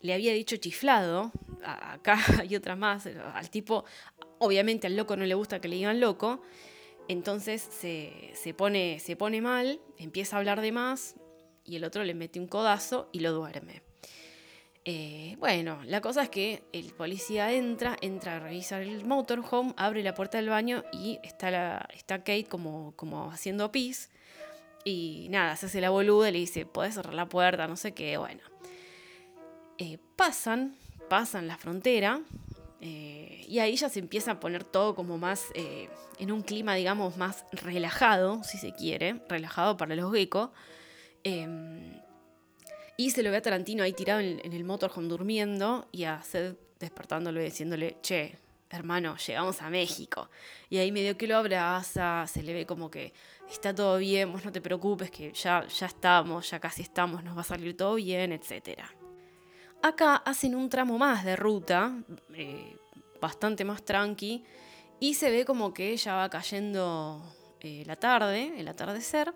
le había dicho chiflado, acá <laughs> hay otra más, al tipo, obviamente al loco no le gusta que le digan loco, entonces se, pone, se pone mal, empieza a hablar de más, y el otro le mete un codazo y lo duerme. Eh, bueno, la cosa es que el policía entra, entra a revisar el motorhome, abre la puerta del baño y está, la, está Kate como, como haciendo pis. Y nada, se hace la boluda y le dice, podés cerrar la puerta, no sé qué, bueno. Eh, pasan, pasan la frontera eh, y ahí ya se empieza a poner todo como más en un clima, digamos, más relajado, si se quiere, relajado para los geckos. Em, y se lo ve a Tarantino ahí tirado en, el motorhome durmiendo y a Seth despertándolo y diciéndole, che, hermano, llegamos a México. Y ahí medio que lo abraza, se le ve como que está todo bien, vos no te preocupes, que ya, ya estamos, ya casi estamos, nos va a salir todo bien, etc. Acá hacen un tramo más de ruta, eh, bastante más tranqui, y se ve como que ya va cayendo eh, la tarde, el atardecer.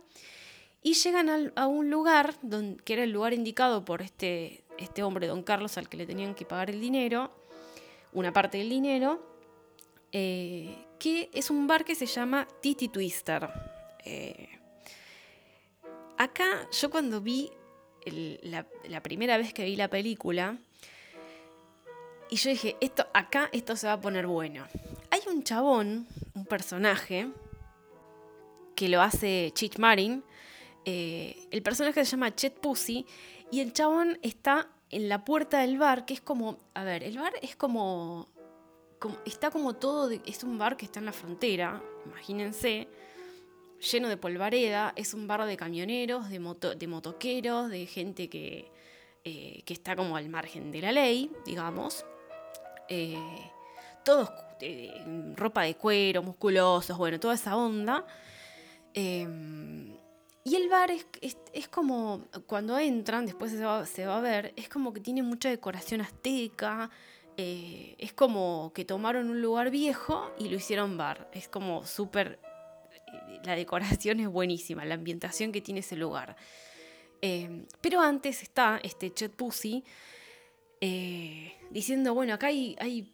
Y llegan a un lugar donde, que era el lugar indicado por este, este hombre, don Carlos, al que le tenían que pagar el dinero, una parte del dinero, eh, que es un bar que se llama Titi Twister. Acá yo cuando vi la, primera vez que vi la película, y yo dije, esto, acá esto se va a poner bueno. Hay un chabón, un personaje, que lo hace Chich Marin, eh, el personaje se llama Chet Pussy y el chabón está en la puerta del bar, que es como, a ver, el bar es como, está como todo, es un bar que está en la frontera, imagínense, lleno de polvareda, es un bar de camioneros, de, de motoqueros, de gente que, eh, que, está como al margen de la ley, digamos. Eh, todos ropa de cuero, musculosos, bueno, toda esa onda. Y el bar es, es, como, cuando entran, después se va, a ver, es como que tiene mucha decoración azteca, eh, es como que tomaron un lugar viejo y lo hicieron bar. Es como súper, eh, la decoración es buenísima, la ambientación que tiene ese lugar. Eh, pero antes está este Chet Pussy diciendo, bueno, acá hay, hay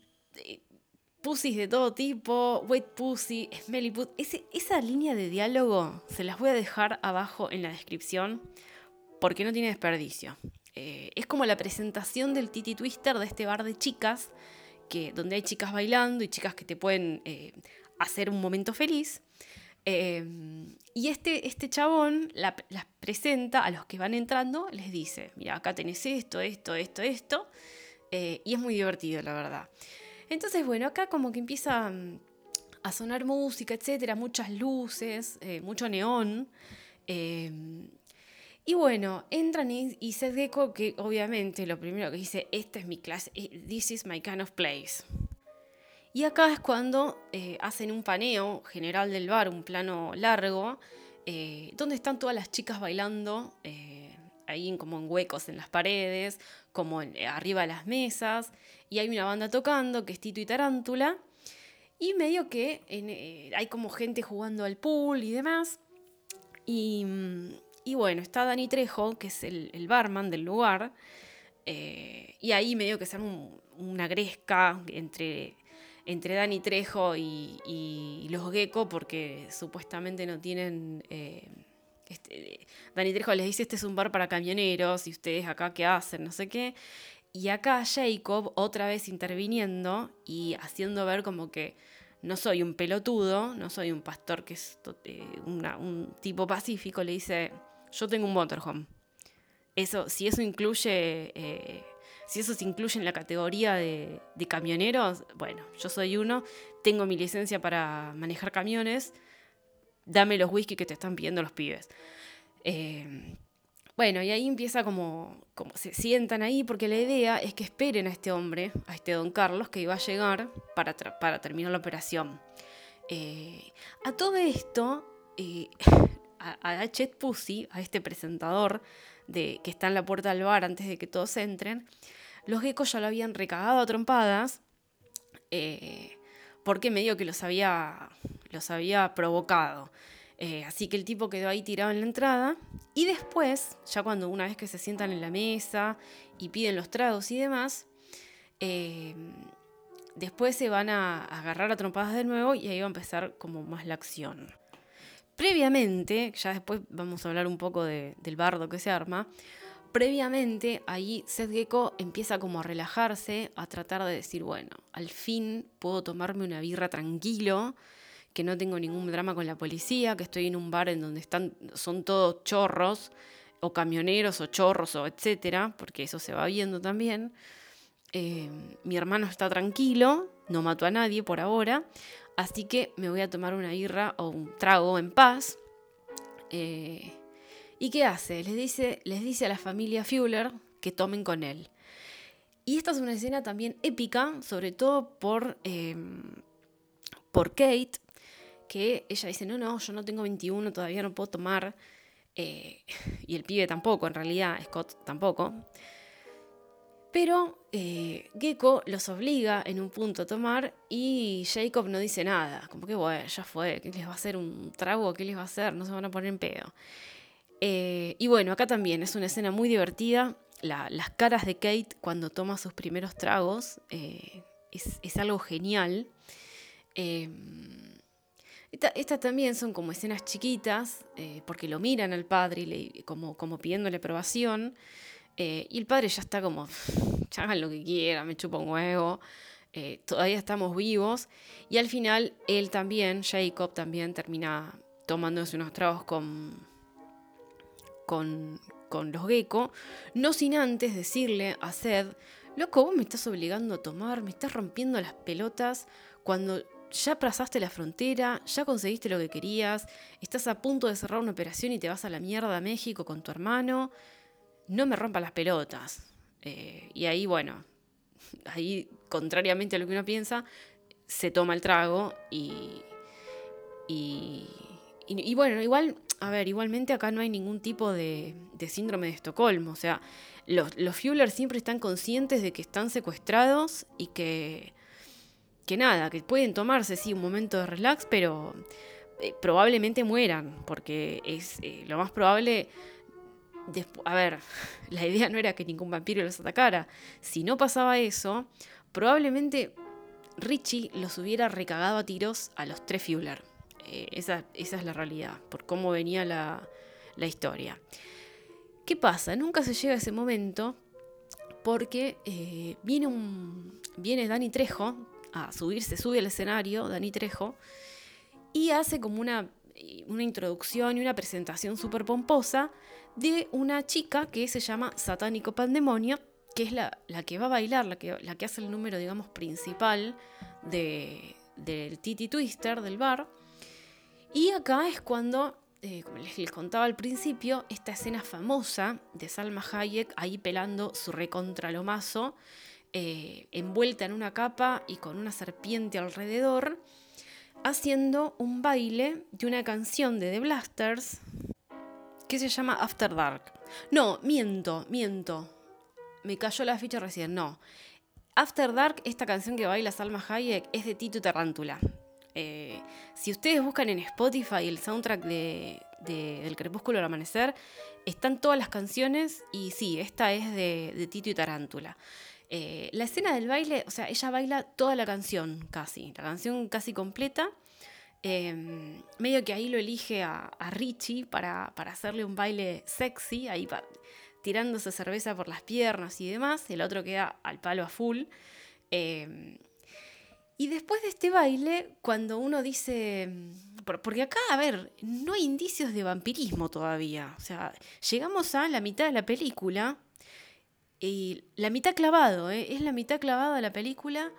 pussies de todo tipo, wet pussy, smelly pussy. esa línea de diálogo se las voy a dejar abajo en la descripción porque no tiene desperdicio. Eh, es como la presentación del Titi Twister de este bar de chicas, que, donde hay chicas bailando y chicas que te pueden eh, hacer un momento feliz. Eh, y este, este chabón las presenta a los que van entrando, les dice, mira, acá tenés esto, esto, esto, esto. eh, y es muy divertido, la verdad. Entonces, bueno, acá como que empieza mm, a sonar música, etcétera, muchas luces, eh, mucho neón. Em, y bueno, entran y, y Seth Gecko, que obviamente lo primero que dice, esta es mi clase, eh, this is my kind of place. Y acá es cuando eh, hacen un paneo general del bar, un plano largo, donde están todas las chicas bailando, ahí como en huecos en las paredes, como arriba de las mesas, y hay una banda tocando, que es Tito y Tarántula, y medio que eh, hay como gente jugando al pool y demás. Y, y bueno, está Dani Trejo, que es el, barman del lugar. Eh, y ahí medio que se una gresca entre, entre Dani Trejo y, los Gecko, porque supuestamente no tienen. Eh, este, Dani Trejo les dice: Este es un bar para camioneros, y ustedes acá qué hacen, no sé qué. Y acá Jacob, otra vez interviniendo y haciendo ver como que no soy un pelotudo, no soy un pastor que es eh, un tipo pacífico, le dice, yo tengo un motorhome. Eso, si eso incluye, eh, si eso se incluye en la categoría de, camioneros, bueno, yo soy uno, tengo mi licencia para manejar camiones, dame los whisky que te están pidiendo los pibes. Eh, bueno, y ahí empieza como, como se sientan ahí, porque la idea es que esperen a este hombre, a este don Carlos, que iba a llegar para, para terminar la operación. Eh, a todo esto, eh, <laughs> a, a, Chet Pussy, a este presentador de, que está en la puerta del bar antes de que todos entren, los geckos ya lo habían recagado a trompadas, eh, porque medio que los había, los había provocado. Eh, así que el tipo quedó ahí tirado en la entrada. Y después, ya cuando una vez que se sientan en la mesa y piden los tragos y demás, eh, después se van a agarrar a trompadas de nuevo y ahí va a empezar como más la acción. Previamente, ya después vamos a hablar un poco del bardo que se arma, previamente ahí Seth Gecko empieza como a relajarse, a tratar de decir, bueno, al fin puedo tomarme una birra tranquilo, que no tengo ningún drama con la policía, que estoy en un bar en donde están, son todos chorros, o camioneros, o chorros, o etcétera, porque eso se va viendo también. Eh, mi hermano está tranquilo, no mató a nadie por ahora, así que me voy a tomar una birra o un trago en paz. Eh, ¿Y qué hace? Les dice, les dice a la familia Fuller que tomen con él. Y esta es una escena también épica, sobre todo por, eh, por Kate, que ella dice, no, no, yo no tengo 21, todavía no puedo tomar. Eh, <laughs> y el pibe tampoco, en realidad, Scott tampoco. Pero eh, Gecko los obliga en un punto a tomar y Jacob no dice nada. Como que, bueno, ya fue, ¿qué les va a hacer un trago? ¿Qué les va a hacer? No se van a poner en pedo. Eh, y bueno, acá también es una escena muy divertida. las caras de Kate cuando toma sus primeros tragos es, es, algo genial. Estas también son como escenas chiquitas, eh, porque lo miran al padre como, como pidiéndole aprobación. Eh, y el padre ya está como, hagan lo que quieran, me chupa un huevo. Eh, todavía estamos vivos. Y al final, él también, Jacob, también termina tomándose unos tragos con, con, los gecko. No sin antes decirle a Sed, loco, vos me estás obligando a tomar, me estás rompiendo las pelotas cuando ya pasaste la frontera, ya conseguiste lo que querías, estás a punto de cerrar una operación y te vas a la mierda a México con tu hermano, no me rompa las pelotas. Eh, y ahí, bueno, <laughs> ahí, contrariamente a lo que uno piensa, se toma el trago y, bueno, igual, a ver, igualmente acá no hay ningún tipo de, síndrome de Estocolmo, o sea, los, los siempre están conscientes de que están secuestrados y que que nada, que pueden tomarse, sí, un momento de relax, pero eh, probablemente mueran, porque es eh, lo más probable... A ver, <laughs> la idea no era que ningún vampiro los atacara. Si no pasaba eso, probablemente Richie los hubiera recagado a tiros a los tres Fuller. Eh, esa, es la realidad, por cómo venía la, la, historia. ¿Qué pasa? Nunca se llega a ese momento porque viene, un, viene Dani Trejo, a subirse, sube al escenario, Dani Trejo, y hace como una, una introducción y una presentación súper pomposa de una chica que se llama Satánico Pandemonio, que es la, que va a bailar, la que, la que hace el número, digamos, principal de, del Titi Twister, del bar. Y acá es cuando, eh, como les, contaba al principio, esta escena famosa de Salma Hayek ahí pelando su recontralomazo, eh, envuelta en una capa y con una serpiente alrededor, haciendo un baile de una canción de The Blasters que se llama After Dark. No, miento, miento. Me cayó la ficha recién, no. After Dark, esta canción que baila Salma Hayek, es de Tito Tarántula. Eh, si ustedes buscan en Spotify el soundtrack de, del Crepúsculo al Amanecer, están todas las canciones y sí, esta es de, Tito y Tarántula. Eh, la escena del baile, o sea, ella baila toda la canción casi, la canción casi completa. Em, medio que ahí lo elige a, Richie para, hacerle un baile sexy, ahí tirándose cerveza por las piernas y demás. El otro queda al palo a full. Em, y después de este baile, cuando uno dice, porque acá, a ver, no hay indicios de vampirismo todavía. O sea, llegamos a la mitad de la película y la mitad clavado, ¿eh? es la mitad clavada de la película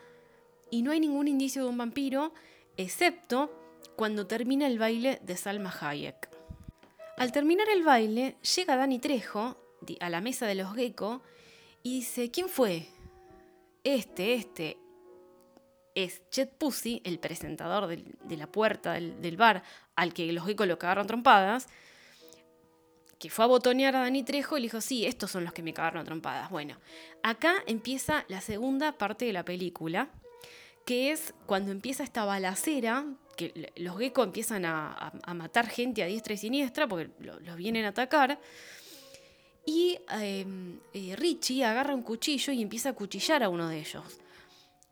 y no hay ningún indicio de un vampiro, excepto cuando termina el baile de Salma Hayek. Al terminar el baile, llega Dani Trejo a la mesa de los Gecko y dice, ¿quién fue? Este, este, es Chet Pussy, el presentador de la puerta del, bar al que los Gecko lo cagaron trompadas, que fue a botonear a Dani Trejo y le dijo, sí, estos son los que me cagaron trompadas. Bueno, acá empieza la segunda parte de la película, que es cuando empieza esta balacera, que los Gecko empiezan a, matar gente a diestra y siniestra porque los vienen a atacar. Y em, eh, Richie agarra un cuchillo y empieza a cuchillar a uno de ellos.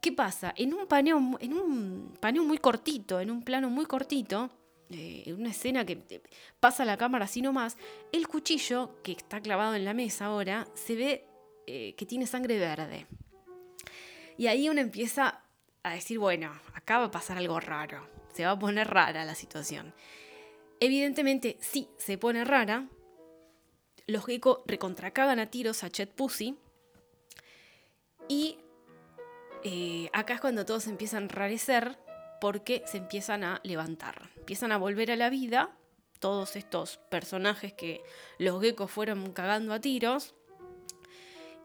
¿Qué pasa? En un paneo, en un paneo muy cortito, en un plano muy cortito, eh, en una escena que eh, pasa la cámara así nomás, el cuchillo que está clavado en la mesa ahora se ve eh, que tiene sangre verde. Y ahí uno empieza a decir, bueno, acá va a pasar algo raro, se va a poner rara la situación. Evidentemente sí, se pone rara. Los gecko recontracagan a tiros a Chet Pussy. Y eh, acá es cuando todos empiezan a enrarecer porque se empiezan a levantar, empiezan a volver a la vida todos estos personajes que los geckos fueron cagando a tiros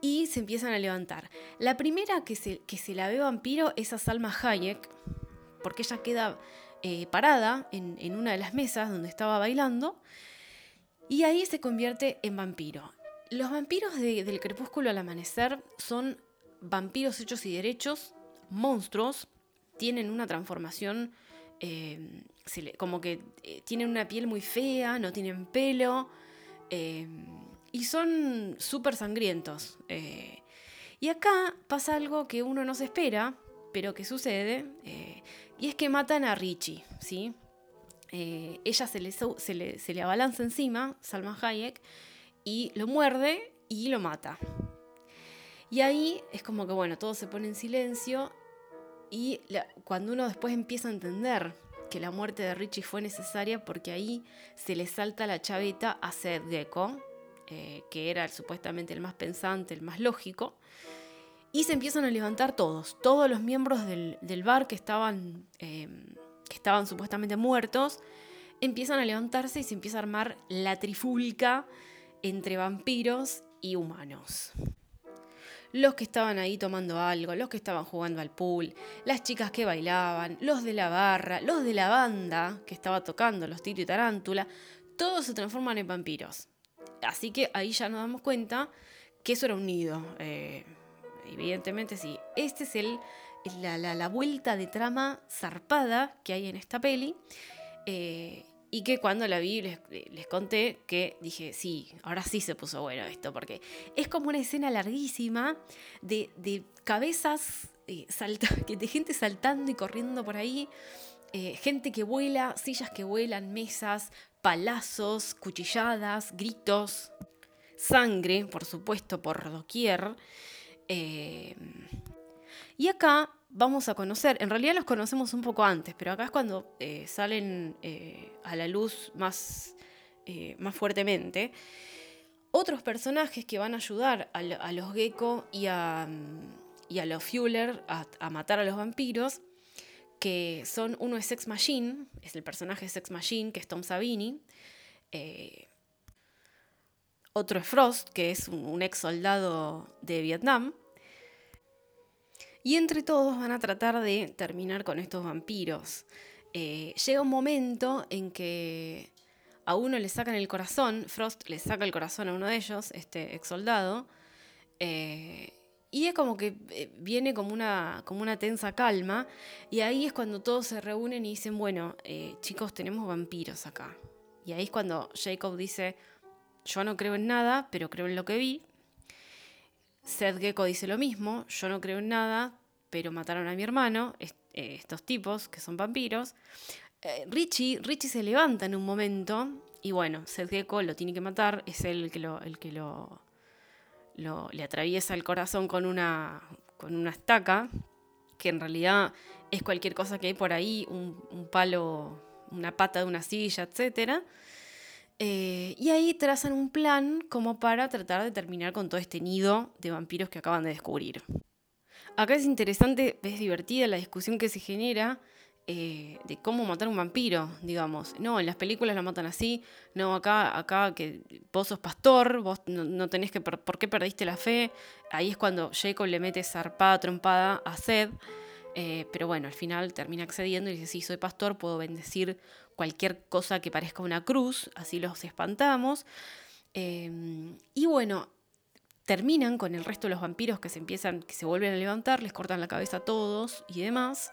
y se empiezan a levantar. La primera que se, que se la ve vampiro es a Salma Hayek, porque ella queda eh, parada en, una de las mesas donde estaba bailando y ahí se convierte en vampiro. Los vampiros del crepúsculo al amanecer son vampiros hechos y derechos, monstruos, tienen una transformación eh, como que eh, tienen una piel muy fea, no tienen pelo eh, y son súper sangrientos. y acá pasa algo que uno no se espera, pero que sucede, y es que matan a Richie, ¿sí? ella se le, se, le, se le abalanza encima, Salma Hayek, y lo muerde y lo mata. Y ahí es como que, bueno, todo se pone en silencio y cuando uno después empieza a entender que la muerte de Richie fue necesaria porque ahí se le salta la chaveta a Seth Gecko, eh, que era supuestamente el más pensante, el más lógico, y se empiezan a levantar todos, todos los miembros del, bar que estaban, em, que estaban supuestamente muertos, empiezan a levantarse y se empieza a armar la trifulca entre vampiros y humanos los que estaban ahí tomando algo, los que estaban jugando al pool, las chicas que bailaban, los de la barra, los de la banda que estaba tocando, los Tito y Tarántula, todos se transforman en vampiros. Así que ahí ya nos damos cuenta que eso era un nido. Eh, evidentemente sí. Este es el, la, vuelta de trama zarpada que hay en esta peli. Eh, y que cuando la vi les, conté que dije, sí, ahora sí se puso bueno esto, porque es como una escena larguísima de, cabezas, eh, <laughs> de gente saltando y corriendo por ahí, eh, gente que vuela, sillas que vuelan, mesas, palazos, cuchilladas, gritos, sangre, por supuesto, por doquier. Eh, y acá vamos a conocer, en realidad los conocemos un poco antes, pero acá es cuando eh, salen eh, a la luz más, eh, más fuertemente, otros personajes que van a ayudar a, los Gecko y a, los Fuller a, matar a los vampiros, que son, uno es Sex Machine, es el personaje de Sex Machine, que es Tom Savini, otro es Frost, que es un, ex soldado de Vietnam, y entre todos van a tratar de terminar con estos vampiros. Eh, llega un momento en que a uno le sacan el corazón, Frost le saca el corazón a uno de ellos, este ex soldado, eh, y es como que eh, viene como una, como una tensa calma, y ahí es cuando todos se reúnen y dicen, bueno, chicos, tenemos vampiros acá. Y ahí es cuando Jacob dice, yo no creo en nada, pero creo en lo que vi. Seth Gecko dice lo mismo, yo no creo en nada, pero mataron a mi hermano, estos tipos que son vampiros. Eh, Richie, Richie se levanta en un momento y bueno, Seth Gecko lo tiene que matar, es él el que lo, el que lo, le atraviesa el corazón con una, con una estaca, que en realidad es cualquier cosa que hay por ahí, un, palo, una pata de una silla, etc. Eh, y ahí trazan un plan como para tratar de terminar con todo este nido de vampiros que acaban de descubrir. Acá es interesante, es divertida la discusión que se genera eh, de cómo matar un vampiro, digamos. No, en las películas lo matan así, no, acá, acá que vos sos pastor, vos no, tenés que, por, qué perdiste la fe? Ahí es cuando Jacob le mete zarpada, trompada a Sed, eh, pero bueno, al final termina accediendo y dice, sí, soy pastor, puedo bendecir cualquier cosa que parezca una cruz, así los espantamos. Em, y bueno, terminan con el resto de los vampiros que se empiezan, que se vuelven a levantar, les cortan la cabeza a todos y demás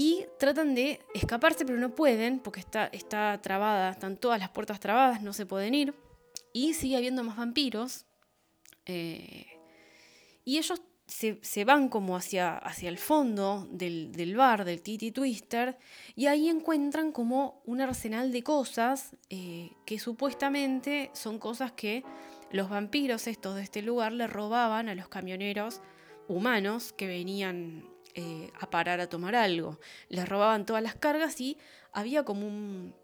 y tratan de escaparse, pero no pueden porque está, está trabada, están todas las puertas trabadas, no se pueden ir. Y sigue habiendo más vampiros. Eh, y ellos se, van como hacia, hacia el fondo del, bar, del Titi Twister, y ahí encuentran como un arsenal de cosas eh, que supuestamente son cosas que los vampiros estos de este lugar le robaban a los camioneros humanos que venían eh, a parar a tomar algo. Les robaban todas las cargas y había como un,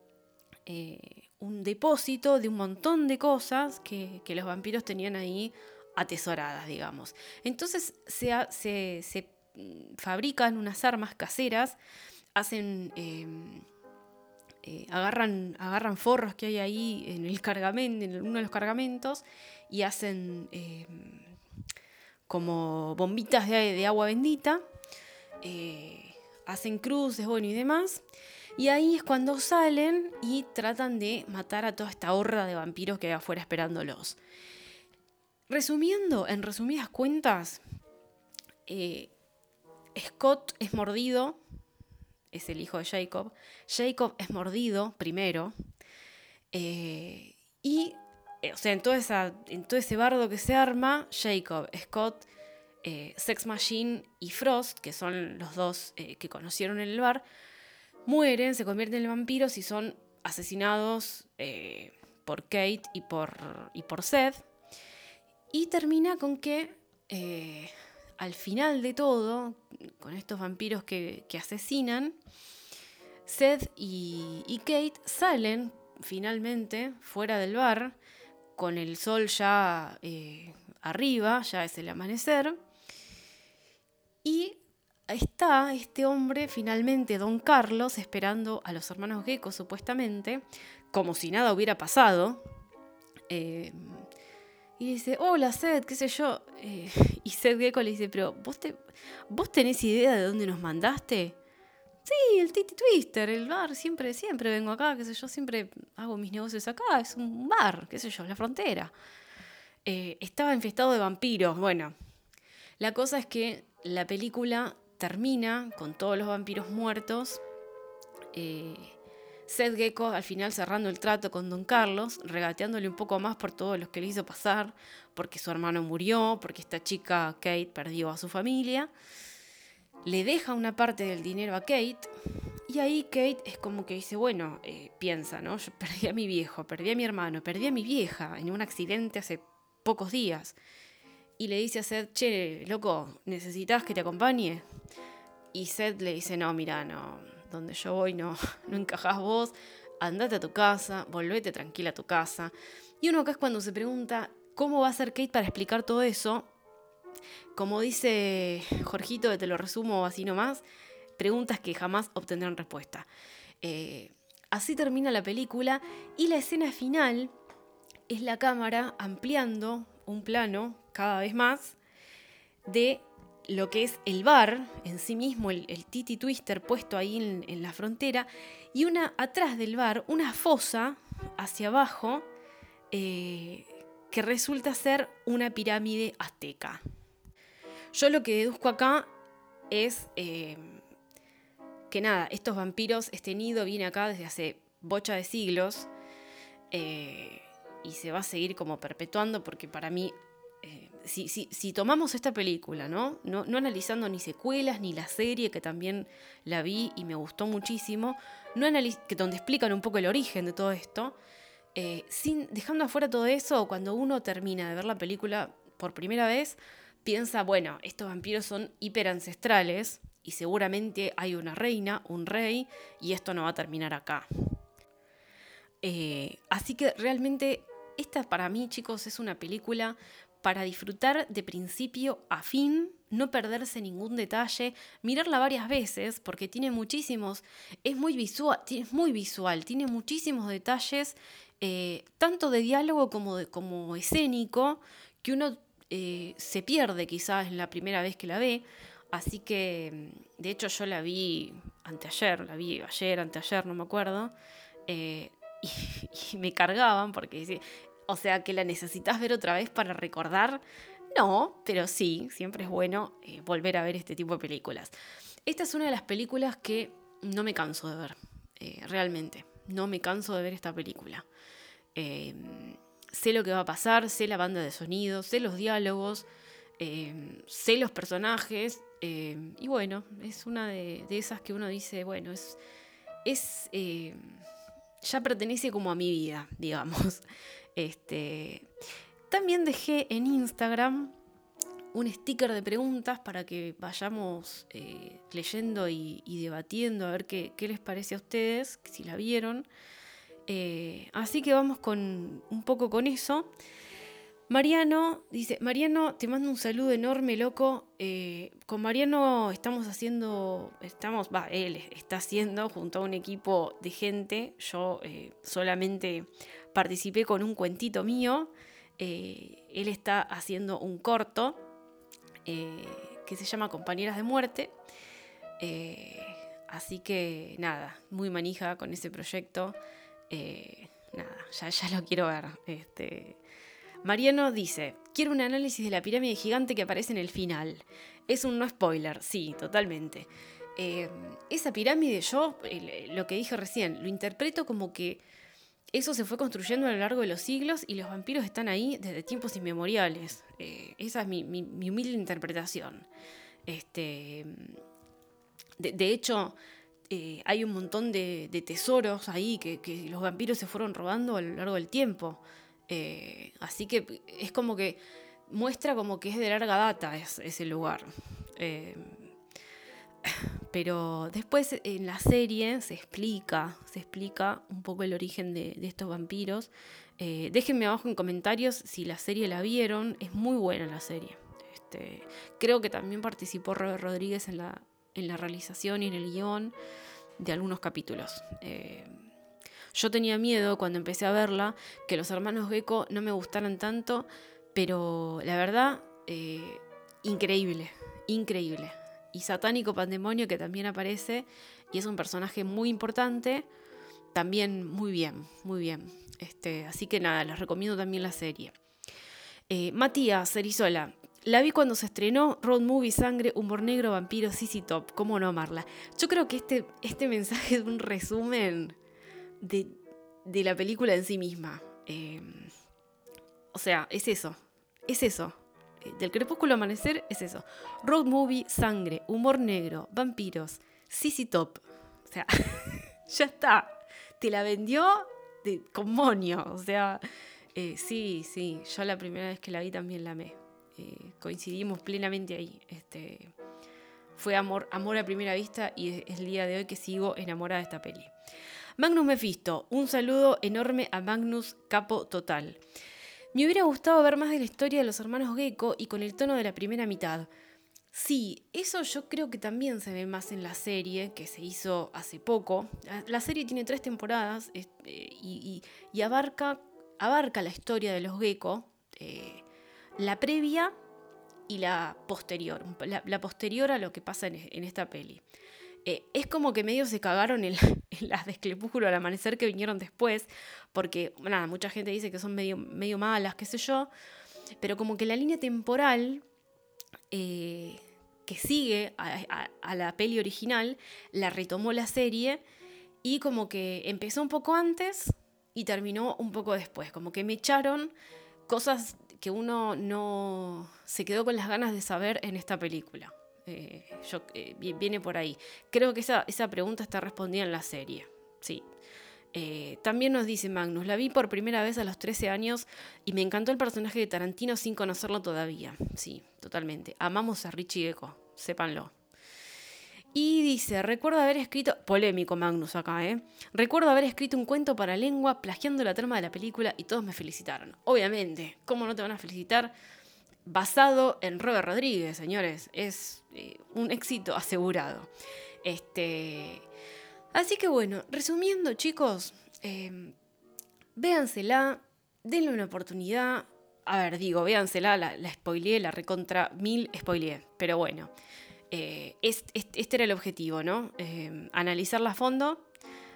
eh, un depósito de un montón de cosas que, los vampiros tenían ahí atesoradas, digamos. Entonces se, se, mm, fabrican unas armas caseras, hacen... Em, eh, agarran, agarran forros que hay ahí en el cargamento, en uno de los cargamentos, y hacen em, como bombitas de, agua bendita eh, hacen cruces, bueno, y demás. Y ahí es cuando salen y tratan de matar a toda esta horda de vampiros que hay afuera esperándolos. Resumiendo, en resumidas cuentas, eh, Scott es mordido, es el hijo de Jacob. Jacob es mordido primero. Eh, y, o sea, en, en todo ese bardo que se arma, Jacob, Scott eh, Sex Machine y Frost, que son los dos eh, que conocieron en el bar, mueren, se convierten en vampiros y son asesinados eh, por Kate y por, y por Seth. Y termina con que al final de todo, con estos vampiros que, asesinan, Seth y, Kate salen finalmente fuera del bar, con el sol ya arriba, ya es el amanecer, y está este hombre, finalmente, don Carlos, esperando a los hermanos Gecko, supuestamente, como si nada hubiera pasado. Eh, y dice, hola Seth, qué sé yo. Eh, <laughs> y Seth Gecko le dice, pero ¿vos, te, ¿vos tenés idea de dónde nos mandaste? Sí, el Titi Twister, el bar, siempre, siempre vengo acá, qué sé yo, siempre hago mis negocios acá, es un bar, qué sé yo, la frontera. Eh, estaba infestado de vampiros, bueno. La cosa es que la película termina con todos los vampiros muertos. Eh, Seth Gecko al final cerrando el trato con Don Carlos, regateándole un poco más por todo lo que le hizo pasar, porque su hermano murió, porque esta chica Kate perdió a su familia. Le deja una parte del dinero a Kate y ahí Kate es como que dice, bueno, eh, piensa, ¿no? Yo perdí a mi viejo, perdí a mi hermano, perdí a mi vieja en un accidente hace pocos días y le dice a Seth, che, loco, ¿necesitas que te acompañe? Y Seth le dice, no, mira, no, donde yo voy no, <laughs> no encajás vos, andate a tu casa, volvete tranquila a tu casa. Y uno acá es cuando se pregunta, ¿cómo va a ser Kate para explicar todo eso? Como dice Jorgito, te lo resumo así nomás, preguntas que jamás obtendrán respuesta. Eh, así termina la película y la escena final es la cámara ampliando un plano cada vez más de lo que es el bar en sí mismo, el, Titi Twister puesto ahí en, la frontera, y una atrás del bar, una fosa hacia abajo eh, que resulta ser una pirámide azteca. Yo lo que deduzco acá es eh, que nada, estos vampiros, este nido viene acá desde hace bocha de siglos eh, y se va a seguir como perpetuando porque para mí si, tomamos esta película, ¿no? ¿no? analizando ni secuelas ni la serie, que también la vi y me gustó muchísimo, no que donde explican un poco el origen de todo esto, eh, sin, dejando afuera todo eso, cuando uno termina de ver la película por primera vez, piensa, bueno, estos vampiros son hiperancestrales y seguramente hay una reina, un rey, y esto no va a terminar acá. Eh, así que realmente esta para mí, chicos, es una película para disfrutar de principio a fin, no perderse ningún detalle, mirarla varias veces porque tiene muchísimos, es muy visual, es muy visual tiene muchísimos detalles, eh, tanto de diálogo como, de, como escénico, que uno eh, se pierde quizás en la primera vez que la ve. Así que, de hecho, yo la vi anteayer, la vi ayer, anteayer, no me acuerdo. Eh, <laughs> y, me cargaban porque o sea, que la necesitas ver otra vez para recordar. No, pero sí, siempre es bueno eh, volver a ver este tipo de películas. Esta es una de las películas que no me canso de ver, eh, realmente. No me canso de ver esta película. Em, sé lo que va a pasar, sé la banda de sonido, sé los diálogos, em, sé los personajes. Em, y bueno, es una de, esas que uno dice, bueno, es ya pertenece como a mi vida, <laughs> digamos. Este, también dejé en Instagram un sticker de preguntas para que vayamos eh, leyendo y, debatiendo a ver qué, les parece a ustedes, si la vieron. Eh, así que vamos con un poco con eso. Mariano dice, Mariano, te mando un saludo enorme, loco. Eh, con Mariano estamos haciendo, estamos, va, él está haciendo junto a un equipo de gente. Yo solamente participé con un cuentito mío. Eh, él está haciendo un corto eh, que se llama Compañeras de Muerte. Eh, así que nada, muy manija con ese proyecto. nada, ya, ya lo quiero ver. Este, Mariano dice, quiero un análisis de la pirámide gigante que aparece en el final. Es un no spoiler, sí, totalmente. esa pirámide yo, lo que dije recién, lo interpreto como que eso se fue construyendo a lo largo de los siglos y los vampiros están ahí desde tiempos inmemoriales. Eh, esa es mi, humilde interpretación. Este, de, hecho, eh, hay un montón de, tesoros ahí que, los vampiros se fueron robando a lo largo del tiempo. Eh, así que es como que muestra como que es de larga data ese lugar. Pero después en la serie se explica, se explica un poco el origen de, estos vampiros. Eh, déjenme abajo en comentarios si la serie la vieron, es muy buena la serie. Este, creo que también participó Robert Rodríguez en la, en la realización y en el guion de algunos capítulos. Eh, yo tenía miedo cuando empecé a verla que los hermanos Gecko no me gustaran tanto, pero la verdad, eh, increíble, increíble y Satánico Pandemonio, que también aparece y es un personaje muy importante, también muy bien, muy bien. Este, así que nada, les recomiendo también la serie. Eh, Matías Cerizola, la vi cuando se estrenó Road Movie, Sangre, Humor Negro, Vampiro, Sissy Top. ¿Cómo no amarla? Yo creo que este, este mensaje es un resumen de, la película en sí misma. Eh, o sea, es eso. Es eso del crepúsculo amanecer es eso. Road movie, sangre, humor negro, vampiros, Sissy Top. O sea, <laughs> ya está. Te la vendió de, con monio. O sea, eh, sí, sí. Yo la primera vez que la vi también la amé. Eh, coincidimos plenamente ahí. Este, fue amor, amor a primera vista y es el día de hoy que sigo enamorada de esta peli. Magnus Mephisto, un saludo enorme a Magnus Capo Total. Me hubiera gustado ver más de la historia de los hermanos Gecko y con el tono de la primera mitad. Sí, eso yo creo que también se ve más en la serie que se hizo hace poco. La serie tiene tres temporadas eh, y, abarca, abarca, la historia de los Gecko, eh, la previa y la posterior, la, posterior a lo que pasa en, esta peli. Eh, es como que medio se cagaron en, <laughs> las de Esclepúsculo al amanecer que vinieron después, porque, nada, mucha gente dice que son medio, medio malas, qué sé yo, pero como que la línea temporal eh, que sigue a, la peli original la retomó la serie y como que empezó un poco antes y terminó un poco después, como que me echaron cosas que uno no se quedó con las ganas de saber en esta película. Eh, yo, eh, viene por ahí. Creo que esa, esa, pregunta está respondida en la serie. Sí. Eh, también nos dice Magnus, la vi por primera vez a los 13 años y me encantó el personaje de Tarantino sin conocerlo todavía. Sí, totalmente. Amamos a Richie Gecko, sépanlo. Y dice, recuerdo haber escrito, polémico Magnus acá, ¿eh? Recuerdo haber escrito un cuento para lengua plagiando la trama de la película y todos me felicitaron. Obviamente, ¿cómo no te van a felicitar? Basado en Robert Rodríguez, señores. Es eh, un éxito asegurado. Este... Así que bueno, resumiendo chicos, eh, véansela, denle una oportunidad. A ver, digo, véansela, la, la la recontra mil spoileé, pero bueno. Eh, este, era el objetivo, ¿no? Eh, analizarla a fondo,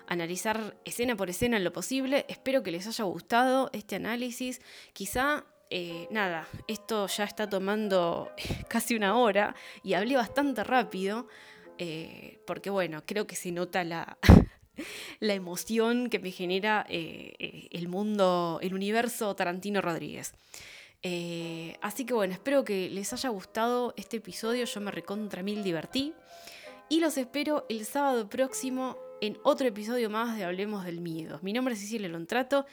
analizar escena por escena en lo posible. Espero que les haya gustado este análisis. Quizá, eh, nada, esto ya está tomando <laughs> casi una hora y hablé bastante rápido, porque bueno, creo que se nota la, <laughs> la emoción que me genera el mundo, el universo Tarantino Rodríguez. Eh, así que bueno, espero que les haya gustado este episodio. Yo me recontra mil divertí. Y los espero el sábado próximo en otro episodio más de Hablemos del Miedo. Mi nombre es Cecilia Lontrato.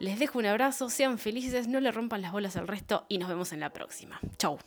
Les dejo un abrazo, sean felices, no le rompan las bolas al resto y nos vemos en la próxima. Chau.